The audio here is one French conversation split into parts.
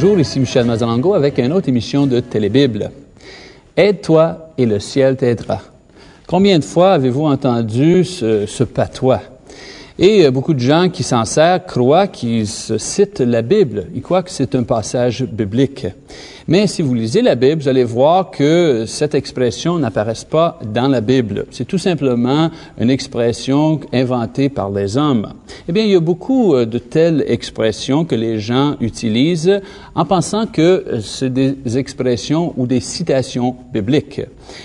Bonjour, ici Michel Mazalango avec une autre émission de Télébible. Aide-toi et le ciel t'aidera. Combien de fois avez-vous entendu ce, patois? Et euh, beaucoup de gens qui s'en servent croient qu'ils citent la Bible. Ils croient que c'est un passage biblique. Mais si vous lisez la Bible, vous allez voir que cette expression n'apparaît pas dans la Bible. C'est tout simplement une expression inventée par les hommes. Eh bien, il y a beaucoup euh, de telles expressions que les gens utilisent en pensant que c'est des expressions ou des citations bibliques.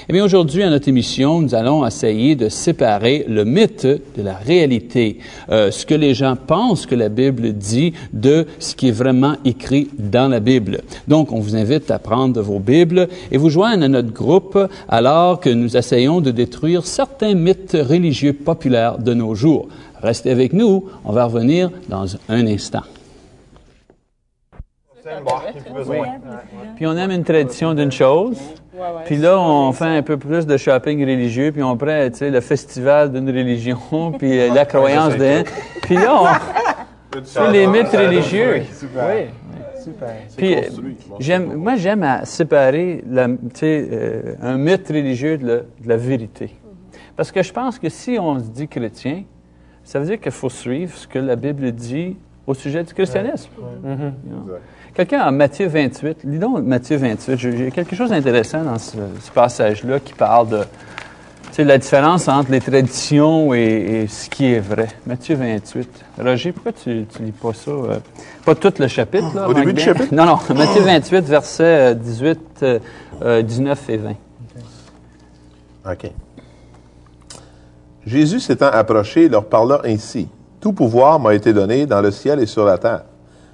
Eh bien, aujourd'hui, à notre émission, nous allons essayer de séparer le mythe de la réalité, euh, ce que les gens pensent que la Bible dit de ce qui est vraiment écrit dans la Bible. Donc, on vous invite à prendre vos Bibles et vous joindre à notre groupe alors que nous essayons de détruire certains mythes religieux populaires de nos jours. Restez avec nous, on va revenir dans un instant. Puis on aime une tradition d'une chose. Puis là, on fait un peu plus de shopping religieux, puis on prend, tu sais, le festival d'une religion, puis euh, la croyance d'un. Puis là, on... C'est les mythes religieux. Oui. Super. Puis, j'aime, moi, j'aime à séparer la, euh, un mythe religieux de la, de la, vérité. Parce que je pense que si on se dit chrétien, ça veut dire qu'il faut suivre ce que la Bible dit au sujet du christianisme. Mm-hmm. Quelqu'un en Matthieu 28, lis donc Matthieu 28, j'ai quelque chose d'intéressant dans ce, ce passage-là qui parle de c'est la différence entre les traditions et, ce qui est vrai. Matthieu 28. Roger, pourquoi tu ne lis pas ça? Euh, pas tout le chapitre, là. Au début du chapitre? Non, non. Matthieu 28, versets 18, euh, 19 euh, et 20. OK. Jésus s'étant approché, leur parla ainsi. Tout pouvoir m'a été donné dans le ciel et sur la terre.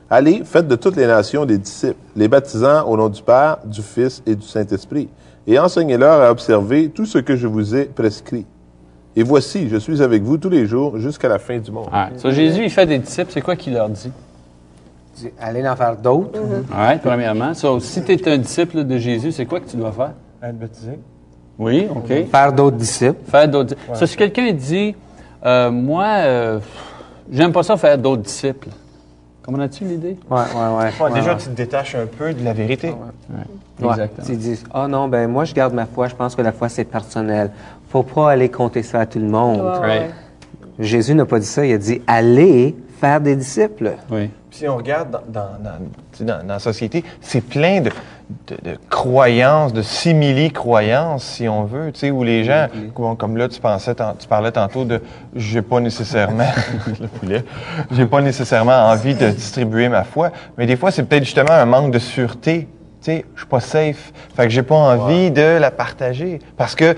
Allez, faites de toutes les nations des disciples, les baptisant au nom du Père, du Fils et du Saint-Esprit et enseignez-leur à observer tout ce que je vous ai prescrit. Et voici, je suis avec vous tous les jours jusqu'à la fin du monde. Ah, Jésus, il fait des disciples, c'est quoi qu'il leur dit? Allez en faire d'autres. Oui, premièrement. si tu es un disciple de Jésus, c'est quoi que tu dois faire? Être baptisé. Oui, OK. Faire d'autres disciples. Faire d'autres ouais. Si quelqu'un dit, euh, moi, euh, j'aime pas ça faire d'autres disciples, Comment as-tu l'idée? Oui, oui, oui. Déjà, tu te détaches un peu de la vérité. Exactement. Tu dis, oh non, ben moi, je garde ma foi. Je pense que la foi, c'est personnel. faut pas aller compter ça à tout le monde. Jésus n'a pas dit ça. Il a dit, allez faire des disciples. Oui. Si on regarde dans, dans, dans, dans la société, c'est plein de, de, croyances, de simili-croyances, si on veut, tu sais, où les gens, comme là, tu pensais, tu parlais tantôt de, j'ai pas nécessairement, le poulet, j'ai pas nécessairement envie de distribuer ma foi, mais des fois, c'est peut-être justement un manque de sûreté. Tu sais, je suis pas safe, fait que j'ai pas envie de la partager, parce que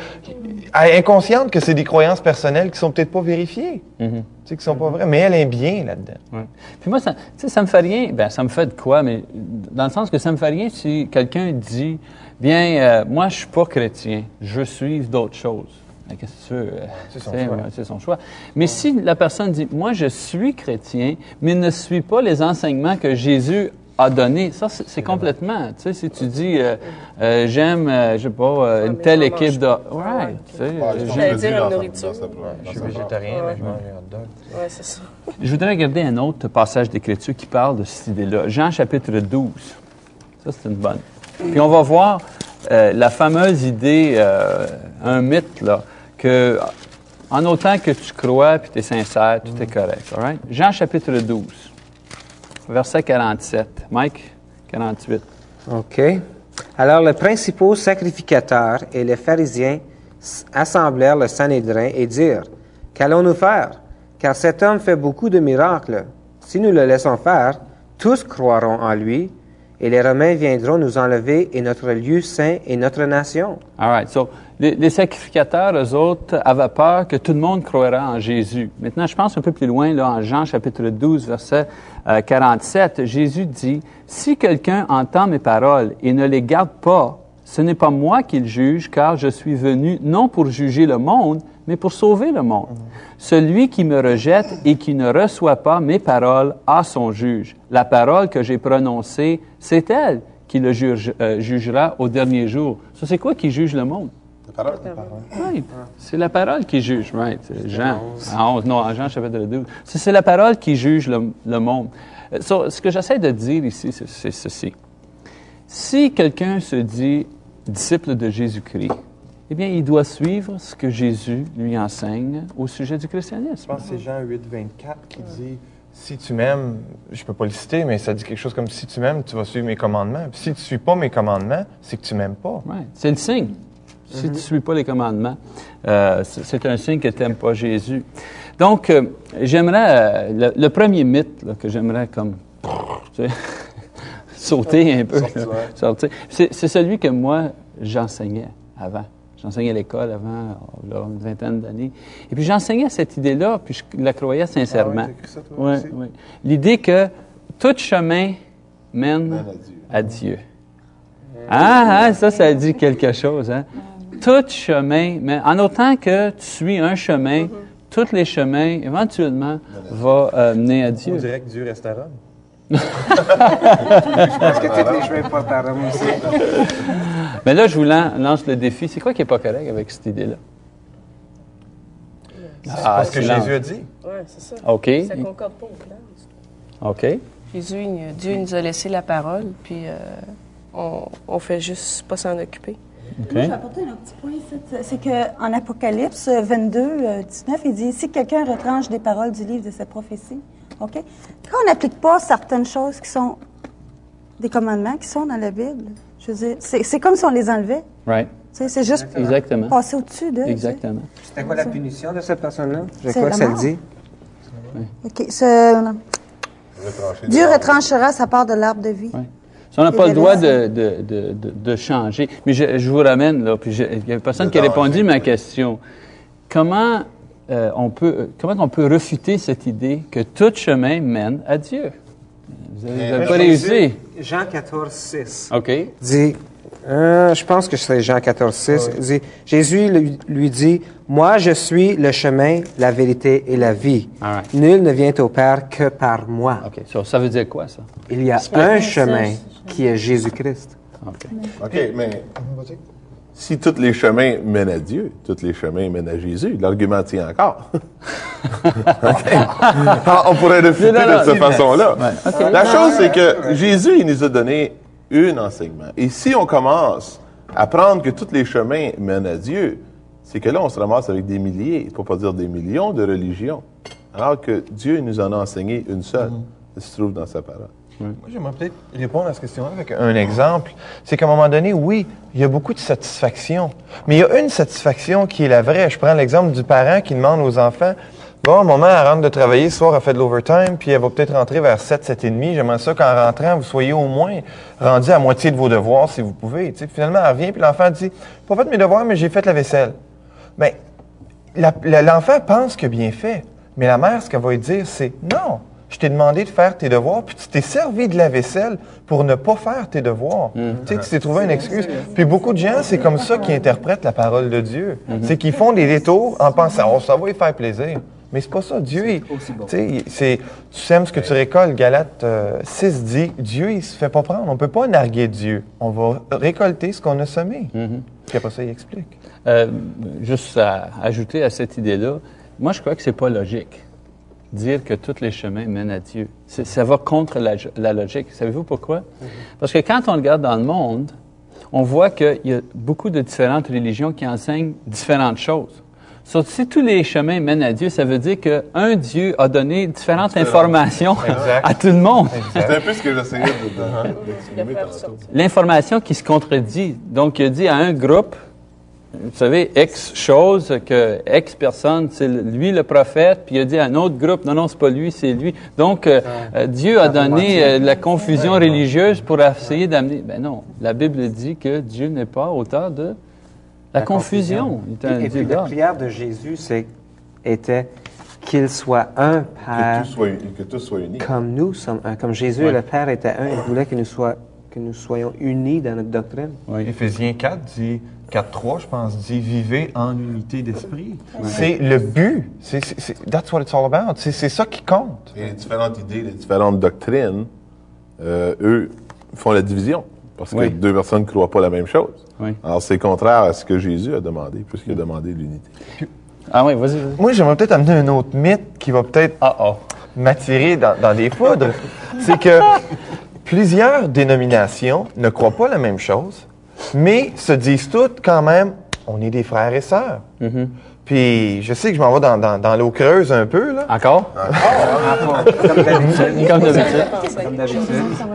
inconsciente que c'est des croyances personnelles qui sont peut-être pas vérifiées. Mm-hmm qui sont pas vrais, mais elle est bien là-dedans. Puis moi, ça, ça me fait rien. Ben, ça me fait de quoi, mais dans le sens que ça me fait rien si quelqu'un dit, bien, euh, moi, je suis pas chrétien, je suis d'autres choses. Ben, qu'est-ce que tu veux? C'est son, choix. c'est son choix. Mais si la personne dit, moi, je suis chrétien, mais ne suis pas les enseignements que Jésus a donné. Ça, c'est complètement. Tu sais, si tu dis, euh, euh, j'aime, euh, je sais pas, une telle équipe de. Ouais, tu sais. J'allais dire une nourriture. Je suis végétarien, mais je mange un hot dog. Ouais, c'est ça. Je voudrais regarder un autre passage d'Écriture qui parle de cette idée-là. Jean chapitre 12. Ça, c'est une bonne. Puis on va voir la fameuse idée, un mythe, là, que en autant que tu crois puis tu es sincère, tout est correct. All right? Jean chapitre 12 verset 47. Mike, 48. OK. Alors, les principaux sacrificateurs et les pharisiens assemblèrent le Sanhédrin et dirent Qu'allons-nous faire? Car cet homme fait beaucoup de miracles. Si nous le laissons faire, tous croiront en lui, et les Romains viendront nous enlever et notre lieu saint et notre nation. All right. So, les, sacrificateurs, eux autres, avaient peur que tout le monde croira en Jésus. Maintenant, je pense un peu plus loin, là, en Jean chapitre 12, verset 47, euh, Jésus dit, Si quelqu'un entend mes paroles et ne les garde pas, ce n'est pas moi qu'il juge, car je suis venu non pour juger le monde, mais pour sauver le monde. Celui qui me rejette et qui ne reçoit pas mes paroles a son juge. La parole que j'ai prononcée, c'est elle qui le euh, jugera au dernier jour. Ça, c'est quoi qui juge le monde? La parole. Oui, c'est la parole qui juge, right? Jean, en 11, non, en Jean chapitre 12. C'est la parole qui juge le, monde. Euh, so, ce que j'essaie de dire ici, c'est ceci. Si quelqu'un se dit disciple de Jésus-Christ, eh bien, il doit suivre ce que Jésus lui enseigne au sujet du Je christianisme. pense que c'est Jean 8, 24 qui dit Si tu m'aimes, je peux pas le citer, mais ça dit quelque chose comme Si tu m'aimes, tu vas suivre mes commandements. Puis si tu suis pas mes commandements, c'est que tu m'aimes pas. C'est le signe. Si tu ne suis pas les commandements, euh, c'est un signe que tu n'aimes pas Jésus. Donc, euh, j'aimerais, euh, le, le premier mythe là, que j'aimerais comme tu sais, sauter un peu, Sortir. c'est celui que moi, j'enseignais avant. J'enseignais à l'école avant là, une vingtaine d'années. Et puis j'enseignais cette idée-là, puis je la croyais sincèrement. Ah. L'idée que tout chemin mène à Dieu. à Dieu. Ah, hein, ça, ça dit quelque chose. Hein? Tout chemin, mais en autant que tu suis un chemin, tous les chemins, éventuellement, vont euh, mener à On Dieu. dirait que Dieu reste à Rome. Est-ce que tous les chemins portent à Rome aussi? Mais là, je vous lan- lance le défi. C'est quoi qui n'est pas correct avec cette idée-là? C'est Ah, parce que silence. Jésus a dit. Oui, c'est ça. OK. Ça concorde pas au plan. OK. Jésus, il- Dieu nous a laissé la parole, puis euh, on, on fait juste pas s'en occuper. Moi, je vais apporter un petit point ici. C'est qu'en Apocalypse 22, euh, 19, il dit Si quelqu'un retranche des paroles du livre de cette prophétie, OK? Quand on n'applique pas certaines choses qui sont des commandements qui sont dans la Bible, je veux dire, c'est c'est comme si on les enlevait. Right. Tu sais, C'est juste Exactement. passer au-dessus d'eux. tu sais. Exactement. C'était quoi la punition de cette personne-là? Je C'est crois que ça le dit. OK. Ce- Dieu retranchera sa part de l'arbre de vie. Si on n'a pas le droit de, de, de, de, changer. Mais je, je vous ramène, là, puis je- il y a personne qui a répondu à ma question. Comment, euh, on peut, euh, comment on peut refuter cette idée que tout chemin mène à Dieu? Vous n'avez pas je réussi. Jean 14, 6. OK. dit, euh, je pense que c'est Jean 14, 6, dit, Jésus lui, lui dit, Moi je suis le chemin, la vérité et la vie. All right. Nul ne vient au Père que par moi. OK. So, ça veut dire quoi, ça? Il y a un chemin qui est Jésus-Christ. OK. OK, mais si tous les chemins mènent à Dieu, tous les chemins mènent à Jésus, l'argument tient encore. OK. Ah, On pourrait non, de cette façon-là. Ouais. La chose, c'est que Jésus, il nous a donné un enseignement. Et si on commence à prendre que tous les chemins mènent à Dieu, c'est que là, on se ramasse avec des milliers, pour pas dire des millions de religions. Alors que Dieu nous en a enseigné une seule, qui se trouve dans sa parole. Moi, j'aimerais peut-être répondre à cette question-là avec un exemple. C'est qu'à un moment donné, oui, il y a beaucoup de satisfaction. Mais il y a une satisfaction qui est la vraie. Je prends l'exemple du parent qui demande aux enfants Bon, maman, elle rentre de travailler, ce soir, elle fait de l'overtime, puis elle va peut-être rentrer vers 7, 7 et demi. J'aimerais ça qu'en rentrant, vous soyez au moins rendu à moitié de vos devoirs, si vous pouvez. Finalement, elle revient, puis l'enfant dit Pas fait mes devoirs, mais j'ai fait la vaisselle. Bien, l'enfant pense que bien fait, mais la mère, ce qu'elle va lui dire, c'est non. Je t'ai demandé de faire tes devoirs, puis tu t'es servi de la vaisselle pour ne pas faire tes devoirs. Tu sais, tu t'es trouvé une excuse. Puis beaucoup de gens, c'est comme ça qu'ils interprètent la parole de Dieu. C'est qu'ils font des détours en pensant, oh, ça va lui faire plaisir. Mais c'est pas ça. Dieu, il- tu c'est, sèmes ce que tu récoltes. Galate euh, 6 dit, Dieu, il se fait pas prendre. On peut pas narguer Dieu. On va récolter ce qu'on a semé. Puis après ça, il explique. Euh, juste à ajouter à cette idée-là, moi, je crois que c'est pas logique. Dire que tous les chemins mènent à Dieu. C'est- Ça va contre la, la logique. Savez-vous pourquoi? Parce que quand on regarde dans le monde, on voit qu'il y a beaucoup de différentes religions qui enseignent différentes choses. Sauf que si tous les chemins mènent à Dieu, ça veut dire qu'un Dieu a donné différentes informations Exact. à tout le monde. C'est un peu ce que j'essayais de- de- sortir. L'information qui se contredit. Donc, il a dit à un groupe, vous savez, X chose, que X personne, c'est lui le prophète, puis il a dit à un autre groupe, non, non, c'est pas lui, c'est lui. Donc, euh, euh, Dieu a donné euh, la confusion religieuse pour essayer d'amener. Ben non, la Bible dit que Dieu n'est pas auteur de la, confusion. Et, puis la prière de Jésus, c'est, était qu'il soit un Que Père tout soit, que tout soit uni. comme nous sommes un. Comme Jésus et le Père étaient un, il voulait que nous, sois- que nous soyons unis dans notre doctrine. Oui. Éphésiens 4 dit, 4.3, je pense, dit vivez en unité d'esprit. C'est le but. C'est, c'est, c'est- that's what it's all about. C'est, c'est ça qui compte. Et les différentes idées, les différentes doctrines, euh, eux, font la division. Parce que Oui. deux personnes ne croient pas la même chose. Oui. Alors, c'est contraire à ce que Jésus a demandé, puisqu'il a demandé l'unité. Ah oui, vas-y, vas-y. Moi, j'aimerais peut-être amener un autre mythe qui va peut-être Ah, oh. m'attirer dans, dans des foudres. c'est que plusieurs dénominations ne croient pas la même chose, mais se disent toutes quand même, on est des frères et sœurs. Puis je sais que je m'en vais dans, dans- dans l'eau creuse un peu, là, Encore? Comme d'habitude. Comme d'habitude. Comme d'habitude.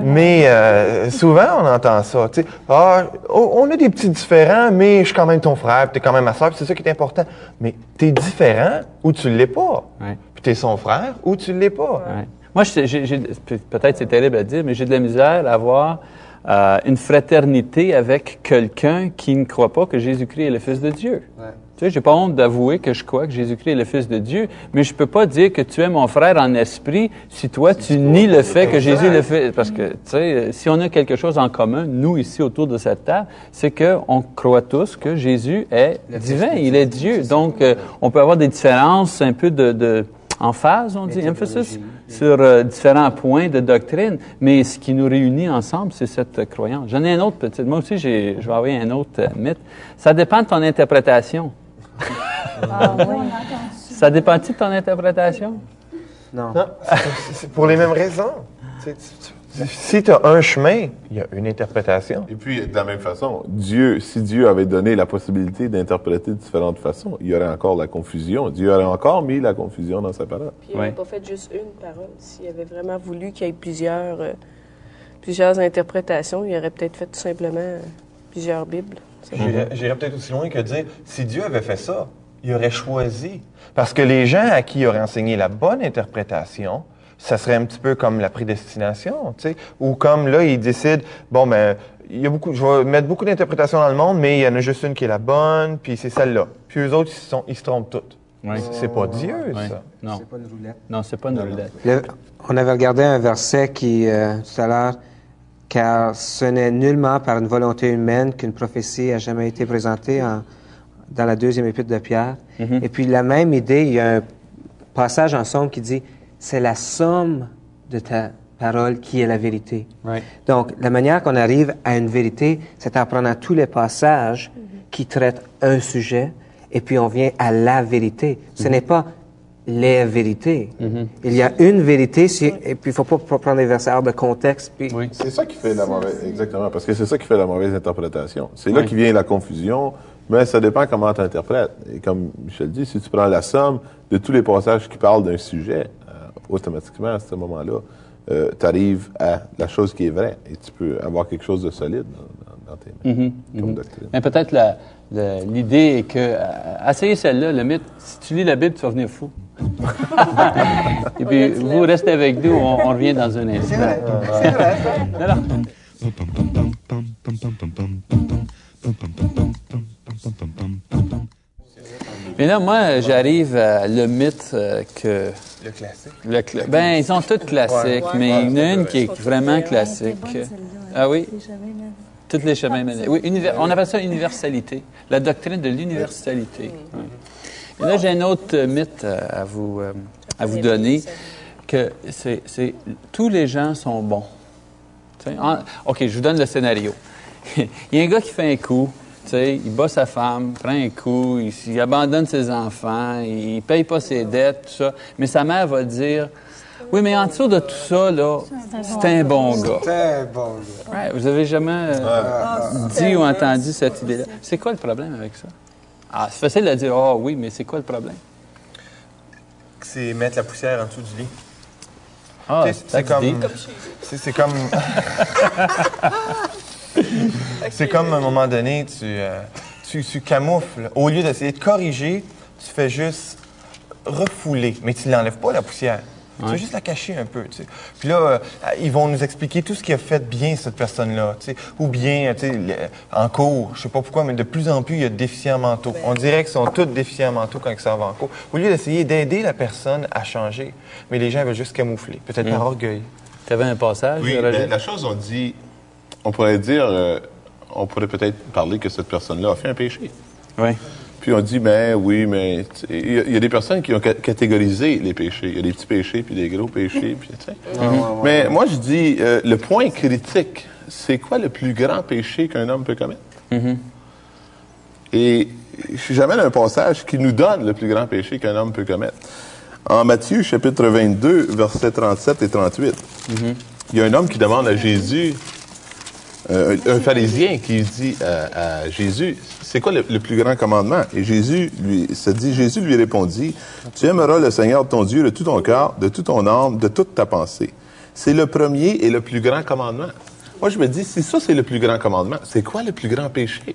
mais euh, souvent on entend ça. tu sais, Ah, oh, on a des petits différents, mais je suis quand même ton frère, puis t'es quand même ma soeur, puis c'est ça qui est important. Mais t'es différent ou tu l'es pas. Ouais. Puis t'es son frère ou tu l'es pas. Ouais. Moi, peut-être c'est terrible à dire, mais j'ai de la misère à avoir euh, une fraternité avec quelqu'un qui ne croit pas que Jésus-Christ est le Fils de Dieu. Tu sais, j'ai pas honte d'avouer que je crois que Jésus-Christ est le Fils de Dieu, mais je peux pas dire que tu es mon frère en esprit si toi tu nies le fait que Jésus le Fils. Parce que, tu sais, si on a quelque chose en commun, nous ici autour de cette table, c'est que on croit tous que Jésus est divin, il est Dieu. Donc, euh, on peut avoir des différences un peu de, de en phase, on dit, emphasis, sur euh, différents points de doctrine, mais ce qui nous réunit ensemble, c'est cette euh, croyance. J'en ai un autre petit. Moi aussi, j'ai, je vais envoyer un autre euh, mythe. Ça dépend de ton interprétation. Ah, oui. Ça dépend-tu de ton interprétation? Non. Non, c'est- pour les mêmes raisons. Tu sais, tu- tu- Si tu as un chemin, il y a une interprétation. Et puis, de la même façon, Dieu, si Dieu avait donné la possibilité d'interpréter de différentes façons, il y aurait encore la confusion. Dieu aurait encore mis la confusion dans sa parole. Puis il n'aurait Ouais. pas fait juste une parole. S'il avait vraiment voulu qu'il y ait plusieurs, euh, plusieurs interprétations, il aurait peut-être fait tout simplement euh, plusieurs Bibles. J'irais peut-être aussi loin que dire, si Dieu avait fait ça, il aurait choisi. Parce que les gens à qui il aurait enseigné la bonne interprétation, ça serait un petit peu comme la prédestination, tu sais, ou comme là, il décide, bon, ben, il y a beaucoup, je vais mettre beaucoup d'interprétations dans le monde, mais il y en a juste une qui est la bonne, puis c'est celle-là. Puis eux autres, ils, se sont, ils se trompent toutes. Oui. C'est- pas Dieu, Oui. ça. Non, C'est pas une roulette. non, c'est pas une roulette. Le- on avait regardé un verset qui, euh, tout à l'heure, car ce n'est nullement par une volonté humaine qu'une prophétie a jamais été présentée en- dans la deuxième épître de Pierre. Et puis la même idée, il y a un passage en somme qui dit, c'est la somme de ta parole qui est la vérité. Right. Donc, la manière qu'on arrive à une vérité, c'est en prenant tous les passages qui traitent un sujet, et puis on vient à la vérité. Ce n'est pas les vérités. Il y a une vérité, si- et puis il faut pas pr- prendre les versets hors de contexte. Puis Oui. C'est ça qui fait la mauvaise, exactement, parce que c'est ça qui fait la mauvaise interprétation. C'est là Oui. qui vient la confusion, mais ça dépend comment tu interprètes. Et comme Michel dit, si tu prends la somme de tous les passages qui parlent d'un sujet, automatiquement, à ce moment-là, tu arrives à la chose qui est vraie et tu peux avoir quelque chose de solide dans, dans- dans tes mains, comme doctrine. Mais peut-être l'idée est que, euh, essayez celle-là, le mythe, si tu lis la Bible, tu vas venir fou. Et puis, vous restez avec nous, on, on revient dans un instant. Non, non. Mais là, moi, j'arrive à le mythe euh, que... Le classique. Le cla- ben, ils sont tous classiques, mais il y en a une qui est vraiment classique. Ah oui? Tous les chemins mènent. Oui, univers- on appelle ça universalité. La doctrine de l'universalité. Ouais. Et là, j'ai un autre mythe euh, à vous, euh, à vous donner, que c'est, c'est- tous les gens sont bons. En- OK, je vous donne le scénario. il y a un gars qui fait un coup, tu sais, il bat sa femme, prend un coup, il, il abandonne ses enfants, il paye pas ses dettes, tout ça. Mais sa mère va dire, oui, mais en dessous de tout ça, là, c'est un bon gars. C'est bon. Ouais, vous avez jamais euh, dit ou entendu cette idée-là? C'est quoi le problème avec ça? Ah, c'est facile de dire, ah oui, mais c'est quoi le problème? C'est mettre la poussière en dessous du lit. Ah, c'est comme. C'est comme. c'est comme à un moment donné, tu, euh, tu, tu camoufles. Au lieu d'essayer de corriger, tu fais juste refouler. Mais tu n'enlèves pas la poussière. Tu fais juste la cacher un peu. tu sais. Puis là, euh, ils vont nous expliquer tout ce qui a fait bien cette personne-là. tu sais. Ou bien, tu sais, le- en cours, je sais pas pourquoi, mais de plus en plus, il y a de déficients mentaux. On dirait qu'ils sont tous déficients mentaux quand ils s'en vont en cours. Au lieu d'essayer d'aider la personne à changer, mais les gens veulent juste camoufler, peut-être par orgueil. Tu avais un passage, Oui, ben, la chose, on dit, on pourrait dire, euh, on pourrait peut-être parler que cette personne-là a fait un péché. Oui. Puis on dit, ben oui, mais il y, a- il y a des personnes qui ont ca- catégorisé les péchés. Il y a des petits péchés, puis des gros péchés, puis tu sais. Mais moi, je dis, euh, le point critique, c'est quoi le plus grand péché qu'un homme peut commettre? Et j'amène un passage qui nous donne le plus grand péché qu'un homme peut commettre. En Matthieu, chapitre 22, versets 37 et 38. Il y a un homme qui demande à Jésus, euh, un pharisien qui dit à, Jésus, c'est quoi le, plus grand commandement? Et Jésus lui, se dit, Jésus lui répondit, tu aimeras le Seigneur ton Dieu de tout ton cœur, de toute ton âme, de toute ta pensée. C'est le premier et le plus grand commandement. Moi, je me dis, si ça, c'est le plus grand commandement, c'est quoi le plus grand péché?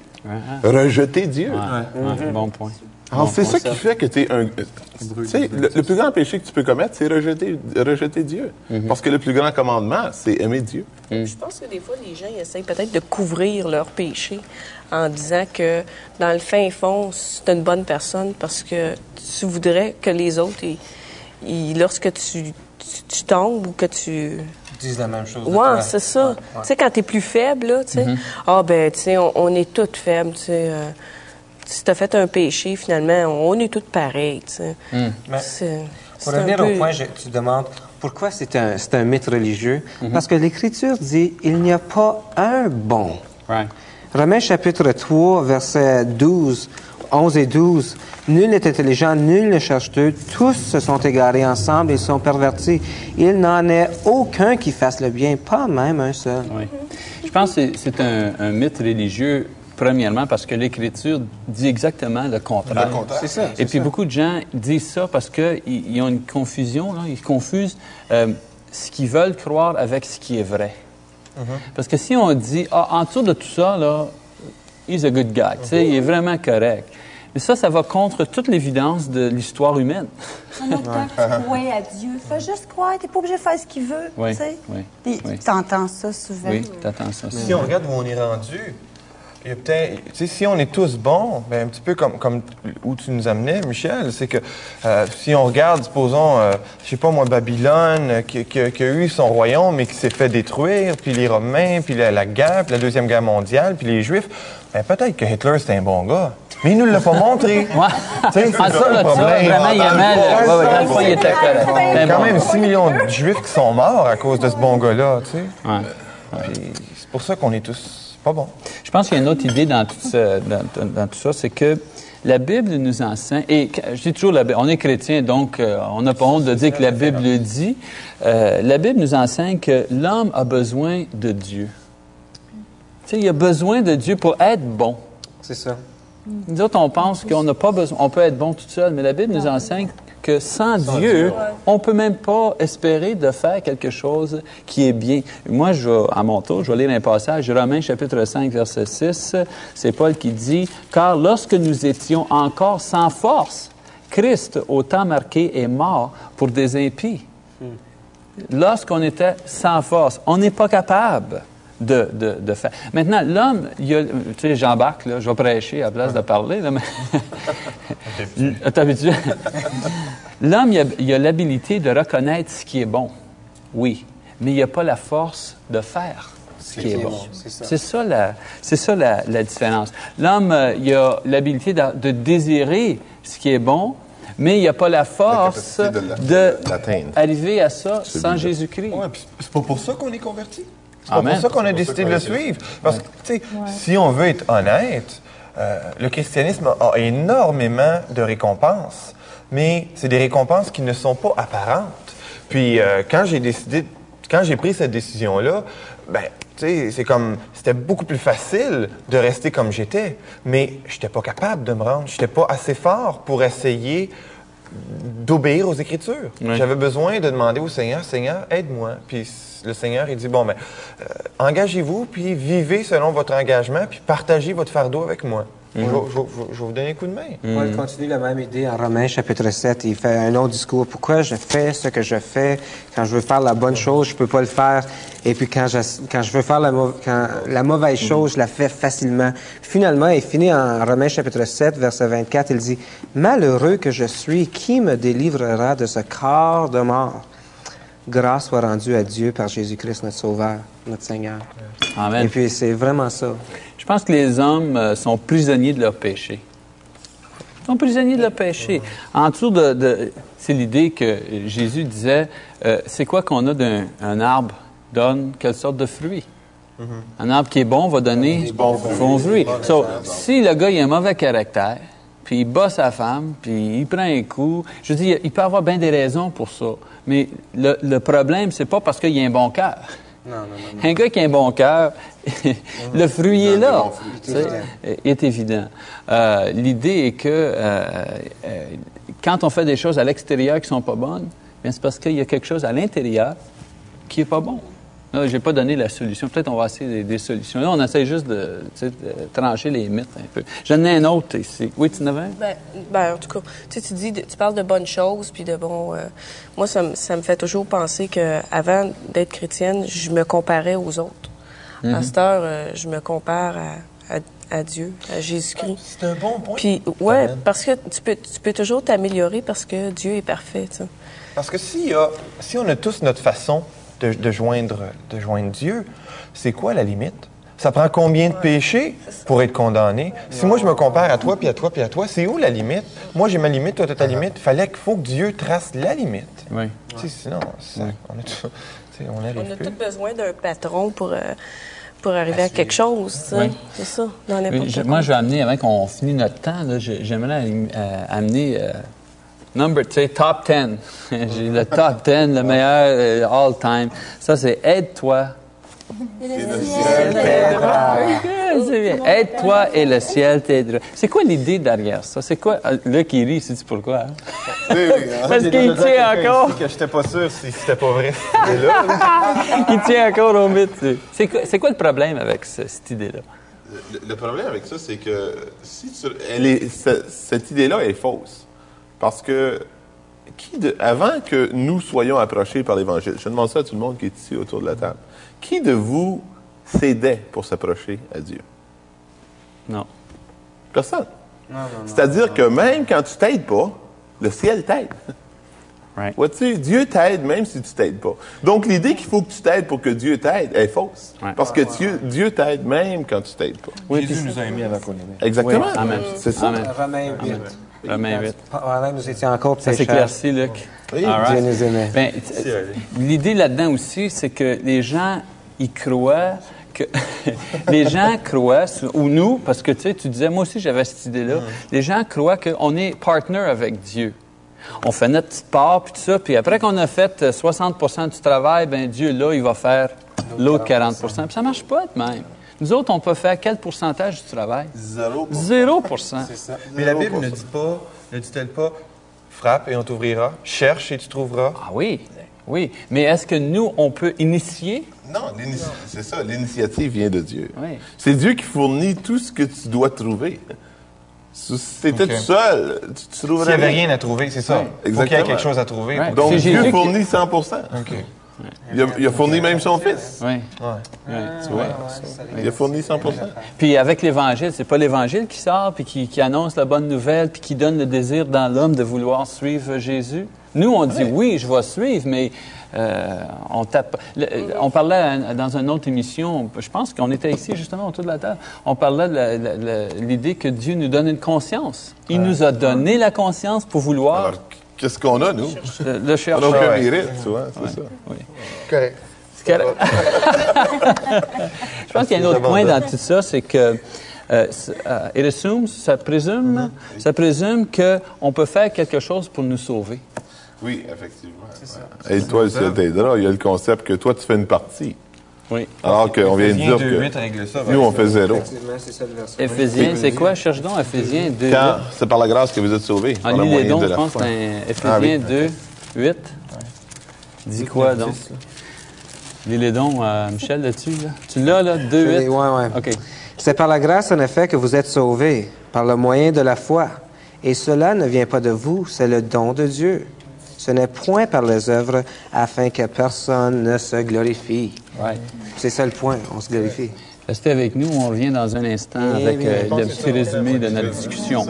Rejeter Dieu. Ouais, ouais, bon point. Alors, Bon c'est ça qui fait que tu es un. Tu sais, le, le plus grand péché que tu peux commettre, c'est rejeter, rejeter Dieu. Parce que le plus grand commandement, c'est aimer Dieu. Je pense que des fois, les gens essayent peut-être de couvrir leur péché en disant que dans le fin fond, c'est une bonne personne parce que tu voudrais que les autres, lorsque tu, tu, tu tombes ou que tu... Disent la même chose. c'est ça. Ouais, ouais. Tu sais, quand t'es plus faible, là, tu sais, ah ben, tu sais, on, on est toutes faibles, tu sais. euh, si t'as fait un péché, finalement, on est toutes pareilles, tu sais. Mais- C'est- Pour revenir peu- au point, je- tu demandes pourquoi c'est un, c'est un mythe religieux? Parce que l'Écriture dit il n'y a pas un bon. Right. Romains chapitre 3, versets 12, 11 et 12. Nul n'est intelligent, nul ne cherche Dieu. Tous se sont égarés ensemble et sont pervertis. Il n'en est aucun qui fasse le bien, pas même un seul. Oui. Je pense que c'est- un, un mythe religieux, premièrement, parce que l'Écriture dit exactement le contraire. Le contraire. C'est ça. Et puis beaucoup de gens disent ça parce qu'ils ils ont une confusion, là. ils confusent euh, ce qu'ils veulent croire avec ce qui est vrai. Parce que si on dit, ah, en dessous de tout ça, là, he's a good guy, tu sais, il est vraiment correct. Mais ça, ça va contre toute l'évidence de l'histoire humaine. En même temps que tu crois à Dieu. Fais juste croire, t'es pas obligé de faire ce qu'il veut. Oui, tu sais. oui. T'entends ça souvent. Oui, t'attends ça. Si on regarde où on est rendu, il y a peut-être, tu sais, si on est tous bons, ben un petit peu comme, comme où tu nous amenais, Michel, c'est que euh, si on regarde, supposons, euh, je sais pas moi, Babylone, euh, qui, qui- qui a eu son royaume mais qui s'est fait détruire, puis les Romains, puis la, la guerre, puis la deuxième guerre mondiale, puis les Juifs, ben peut-être que Hitler c'était un bon gars, mais il nous l'a pas montré. Ouais. Tu sais, c'est Ah, ça, ça, le problème. vraiment, il aimait. le- ouais, il était correct. Il y a quand même 6 millions de Juifs qui sont morts à cause de ce bon gars-là, tu sais. Ouais. C'est pour ça qu'on est tous pas bons. Je pense qu'il y a une autre idée dans tout, ça, dans, dans- dans tout ça, c'est que la Bible nous enseigne, et je dis toujours, la Bible, on est chrétien, donc euh, on n'a pas honte de dire que la Bible le dit. Euh, la Bible nous enseigne que l'homme a besoin de Dieu. Tu sais, il a besoin de Dieu pour être bon. C'est ça. Nous autres, on pense qu'on n'a pas besoin, on peut être bon tout seul, mais la Bible nous enseigne que sans, Dieu, on peut même pas espérer de faire quelque chose qui est bien. Moi, je vais, à mon tour, je vais lire un passage, Romains chapitre 5, verset 6. C'est Paul qui dit, Car lorsque nous étions encore sans force, Christ, au temps marqué, est mort pour des impies. Lorsqu'on était sans force, on n'est pas capable de, de, de faire. Maintenant, l'homme, il y a, tu sais, j'embarque, là, je vais prêcher à la place de parler, là, mais. T'es habitué? L'homme, il a, il a l'habilité de reconnaître ce qui est bon, oui, mais il n'a pas la force de faire ce qui est bon. c'est ça. C'est ça la, c'est ça la, la différence. L'homme, euh, il a l'habilité de, de désirer ce qui est bon, mais il n'a pas la force de de l'atteindre. arriver à ça sans. Jésus-Christ. Ouais, c'est pas pour ça qu'on est converti. C'est pour ça qu'on a décidé de le suivre. Parce que, tu sais, si on veut être honnête, euh, le christianisme a énormément de récompenses, mais c'est des récompenses qui ne sont pas apparentes. Puis, euh, quand j'ai décidé, quand j'ai pris cette décision-là, ben, tu sais, c'est comme, c'était beaucoup plus facile de rester comme j'étais, mais j'étais pas capable de me rendre, j'étais pas assez fort pour essayer d'obéir aux Écritures. Oui. J'avais besoin de demander au Seigneur, Seigneur, aide-moi. Puis le Seigneur, il dit, bon, ben, euh, engagez-vous, puis vivez selon votre engagement, puis partagez votre fardeau avec moi. Je, vais, je vais- je vais- je vais vous donner un coup de main. Paul continue la même idée en Romains chapitre 7. Il fait un long discours. Pourquoi je fais ce que je fais? Quand je veux faire la bonne chose, je peux pas le faire. Et puis quand je, quand je veux faire la, quand la mauvaise chose, je la fais facilement. Finalement, il finit en Romains chapitre 7, verset 24. Il dit, Malheureux que je suis, qui me délivrera de ce corps de mort? Grâce soit rendue à Dieu par Jésus-Christ, notre Sauveur, notre Seigneur. Amen. Et puis c'est vraiment ça. Je pense que les hommes euh, sont prisonniers de leur péché. Ils sont prisonniers de leur péché. En dessous de, de- c'est l'idée que Jésus disait, euh, c'est quoi qu'on a d'un un arbre donne quelle sorte de fruit? Un arbre qui est bon va donner bon fruit. So, si le gars il a un mauvais caractère, puis il bat sa femme, puis il prend un coup, je dis, il peut avoir bien des raisons pour ça. Mais le, le problème, c'est pas parce qu'il a un bon cœur. Non, non, non. Un gars qui a un bon cœur, le fruit est là. bon fruit. Est évident. Euh, L'idée est que euh, euh, quand on fait des choses à l'extérieur qui sont pas bonnes, bien, c'est parce qu'il y a quelque chose à l'intérieur qui est pas bon. Là, j'ai pas donné la solution. Peut-être on va essayer des, des solutions. Là, on essaie juste de, trancher les mythes un peu. J'en ai un autre ici. Oui, tu en avais un? Ben, ben, en tout cas, tu sais, tu dis, tu parles de bonnes choses, puis de bon. euh, moi, ça, me- ça me fait toujours penser que avant d'être chrétienne, je me comparais aux autres. À cette heure, euh, je me compare à, à- à Dieu, à Jésus-Christ. C'est un bon point. Puis, ouais, parce que tu peux, tu peux toujours t'améliorer parce que Dieu est parfait, tu sais. Parce que a- si on a tous notre façon de, de joindre, de joindre Dieu, c'est quoi la limite? Ça prend combien de péchés pour être condamné? Si moi, je me compare à toi, puis à toi, puis à toi, c'est où la limite? Moi, j'ai ma limite, toi, tu as ta limite. Fallait qu'il faut que Dieu trace la limite. Oui. Sinon, ça- on a tout- on On a plus. besoin d'un patron pour, euh, pour arriver à quelque chose. Oui. C'est ça, dans Oui, n'importe je- quoi. moi, je vais amener, avant qu'on finisse notre temps, là, j'aimerais euh, amener euh, number, tu sais, top 10. J'ai le top 10, le meilleur euh, all time. Ça, c'est aide-toi. C'est bien. Aide-toi et le ciel t'aidera. C'est quoi l'idée derrière ça? C'est quoi? euh, Là, qui rit, c'est pourquoi? hein? Parce qu'il tient encore. que j'étais pas sûr si c'était pas vrai. Là, Il tient encore au mythe. C'est quoi, le problème avec ce- cette idée-là? Le, le problème avec ça, c'est que si tu- elle est- ce- cette idée-là est fausse. Parce que qui de- avant que nous soyons approchés par l'Évangile, je demande ça à tout le monde qui est ici autour de la table, qui de vous s'aidait pour s'approcher à Dieu? Non. Personne. Non, non, non. C'est-à-dire que même quand tu t'aides pas, le ciel t'aide. Right. Vois-tu, Dieu t'aide même si tu t'aides pas. Donc, l'idée qu'il faut que tu t'aides pour que Dieu t'aide est fausse. Parce que Dieu, Dieu t'aide même quand tu t'aides pas. Oui, Jésus nous a aimés avant qu'on aimait. Exactement. Oui, amen. C'est ça. Amen. Romains 8. Romains 8. Pendant que nous étions pécheurs, s'éclaircit, Luc. Oui, Dieu right. nous aimait. Ben, L'idée là-dedans aussi, c'est que les gens, ils croient que... les gens croient, ou nous, parce que tu sais, tu disais, moi aussi j'avais cette idée-là, les gens croient qu'on est partner avec Dieu. On fait notre petite part, puis tout ça, puis après qu'on a fait euh, 60% du travail, ben Dieu, là, il va faire l'autre 40% Puis ça marche pas de même. Nous autres, on peut faire quel pourcentage du travail? Zéro. Zéro Mais la Bible ne dit pas, ne dit-elle pas, frappe et on t'ouvrira, cherche et tu trouveras. Ah oui, oui. Mais est-ce que nous, on peut initier? Non, c'est ça, l'initiative vient de Dieu. Oui. C'est Dieu qui fournit tout ce que tu dois trouver. Si tu étais Ok. tout seul, tu, tu S'il trouverais n'y avait rien à trouver, c'est ça. Il faut qu'il y ait exactement. quelque chose à trouver. Donc C'est Jésus Dieu qui- fournit 100 OK. Il, a, il a fourni même son fils. Oui. Ouais. oui, tu vois. Il a fourni 100 Puis avec l'Évangile, c'est pas l'Évangile qui sort, puis qui, qui annonce la bonne nouvelle, puis qui donne le désir dans l'homme de vouloir suivre Jésus. Nous, on dit oui, je vais suivre, mais euh, on tape. le- on parlait dans une autre émission, je pense qu'on était ici justement autour de la table. On parlait de l'idée que Dieu nous donne une conscience. Il nous a donné la conscience pour vouloir Alors, qu'est-ce qu'on a, nous? le, le On n'a chercher. aucun mérite, tu vois, c'est ça. Correct. C'est correct. Je pense qu'il y a un autre point dans tout ça, c'est que euh, euh, it assumes, ça présume, ça présume qu'on peut faire quelque chose pour nous sauver. Oui, effectivement. Et toi, ciel t'aidera. Il y a le concept que toi, tu fais une partie. Oui. Alors qu'on vient de dire 2:8 que règle ça. nous, on fait zéro. Effectivement, c'est ça le verset. Éphésiens, c'est quoi? Cherche donc? Éphésiens 2. Quand c'est par la grâce que vous êtes sauvés, En le lis les dons, je pense, foi. c'est un Éphésiens Ah oui. 2, 8. Dis quoi donc? Lis les dons, euh, Michel, là-dessus. Là. Tu l'as, là, 2, 8? Ouais, ouais. OK. C'est par la grâce, en effet, que vous êtes sauvés, par le moyen de la foi. Et cela ne vient pas de vous, c'est le don de Dieu. Ce n'est point par les œuvres afin que personne ne se glorifie. C'est ça le point, on se glorifie. Restez avec nous, on revient dans un instant Eh avec euh, le petit résumé de notre discussion.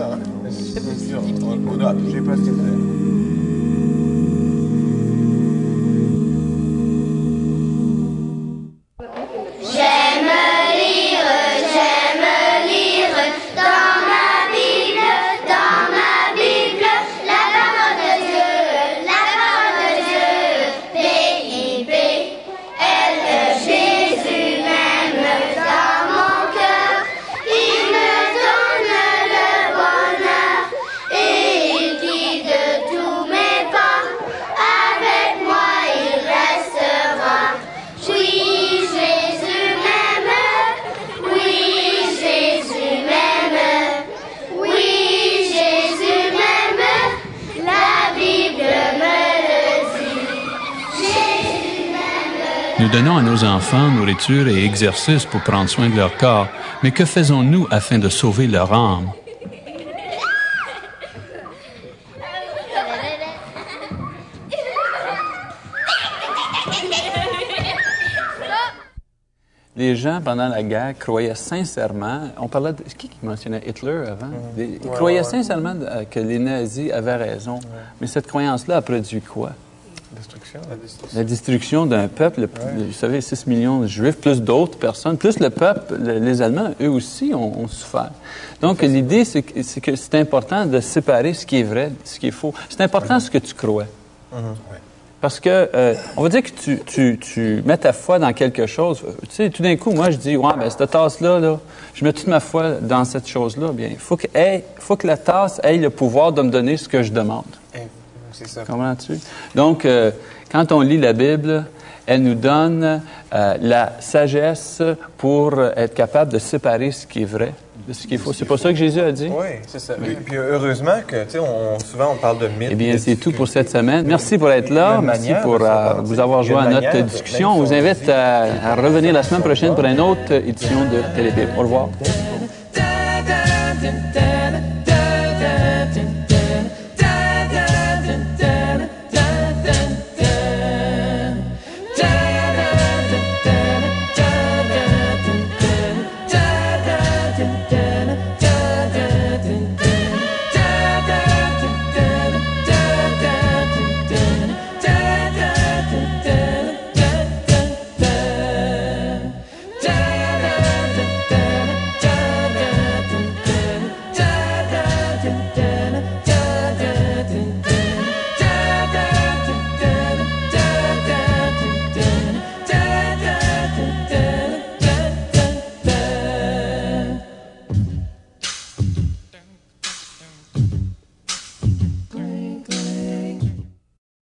Donnons à nos enfants nourriture et exercice pour prendre soin de leur corps, mais que faisons-nous afin de sauver leur âme? Les gens, pendant la guerre, croyaient sincèrement, on parlait de, qui qui mentionnait? Hitler avant? Des- ils croyaient sincèrement euh, que les nazis avaient raison. Mais cette croyance-là a produit quoi? Destruction. La destruction d'un peuple, le- le- vous savez, 6 millions de Juifs, plus d'autres personnes, plus le peuple, le- les Allemands, eux aussi ont, ont souffert. Donc, l'idée, c'est que c'est important de séparer ce qui est vrai ce qui est faux. C'est important ce que tu crois. Parce que, euh, on va dire que tu, tu, tu mets ta foi dans quelque chose. Tu sais, tout d'un coup, moi, je dis, ouais, ben, cette tasse-là, là, je mets toute ma foi dans cette chose-là. Bien, il faut, que, faut que la tasse ait le pouvoir de me donner ce que je demande. C'est ça. Comprends-tu? Donc, euh, quand on lit la Bible, elle nous donne euh, la sagesse pour euh, être capable de séparer ce qui est vrai de ce qui est faux. C'est pas ça que Jésus a dit? Oui, c'est ça. Puis, puis heureusement que, tu sais, on, souvent on parle de mythes. Eh bien, c'est tout pour cette semaine. Merci pour être là. Merci pour euh, vous avoir joué à notre discussion. On vous invite à, à revenir la semaine prochaine pour une autre édition de Télébib. Au revoir.